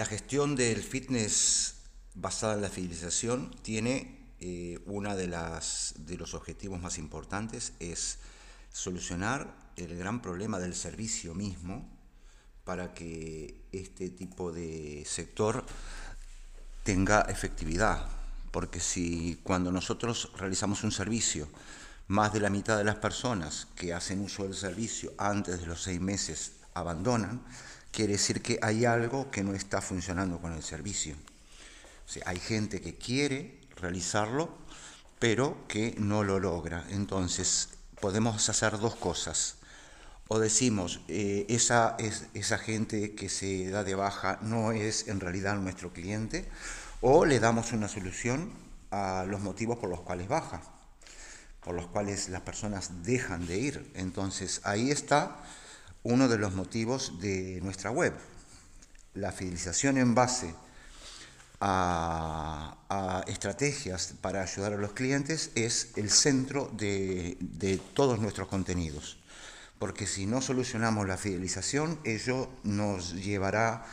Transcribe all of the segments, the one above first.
La gestión del fitness basada en la fidelización tiene eh, una de de los objetivos más importantes es solucionar el gran problema del servicio mismo para que este tipo de sector tenga efectividad. Porque si cuando nosotros realizamos un servicio, más de la mitad de las personas que hacen uso del servicio antes de los seis meses abandonan, quiere decir que hay algo que no está funcionando con el servicio. O hay gente que quiere realizarlo, pero que no lo logra. Entonces, podemos hacer dos cosas. O decimos, eh, esa, es, esa gente que se da de baja no es en realidad nuestro cliente, o le damos una solución a los motivos por los cuales baja, por los cuales las personas dejan de ir. Entonces, ahí está uno de los motivos de nuestra web. La fidelización en base a, estrategias para ayudar a los clientes es el centro de, de todos nuestros contenidos. Porque si no solucionamos la fidelización, ello nos llevará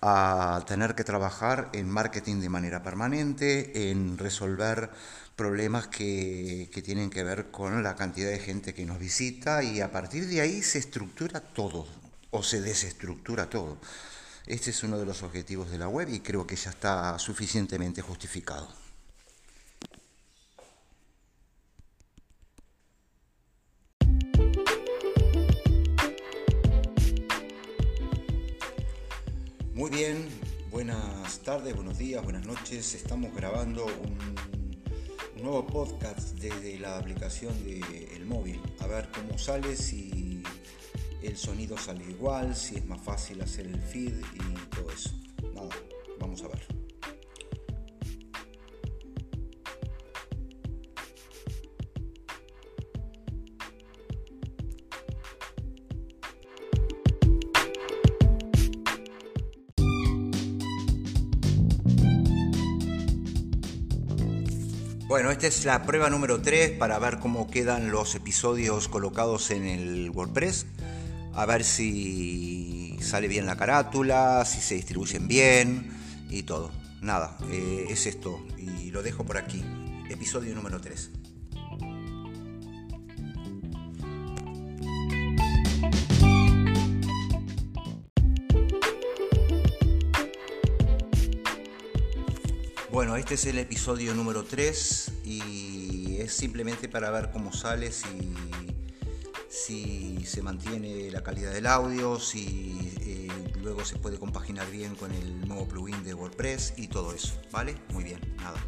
a tener que trabajar en marketing de manera permanente, en resolver problemas que, tienen que ver con la cantidad de gente que nos visita y a partir de ahí se estructura todo o se desestructura todo. Este es uno de los objetivos de la web y creo que ya está suficientemente justificado. Muy bien, buenas tardes, buenos días, buenas noches. Estamos grabando un nuevo podcast desde la aplicación del móvil. A ver cómo sale, si el sonido sale igual, si es más fácil hacer el feed y todo eso. Nada, vamos a ver. Bueno, esta es la prueba número 3 para ver cómo quedan los episodios colocados en el WordPress. A ver si sale bien la carátula, si se distribuyen bien y todo. Nada, eh, es esto y lo dejo por aquí. Episodio número 3. Bueno, este es el episodio número 3 y es simplemente para ver cómo sale, si, si se mantiene la calidad del audio, si eh, luego se puede compaginar bien con el nuevo plugin de WordPress y todo eso, ¿vale? Muy bien, nada.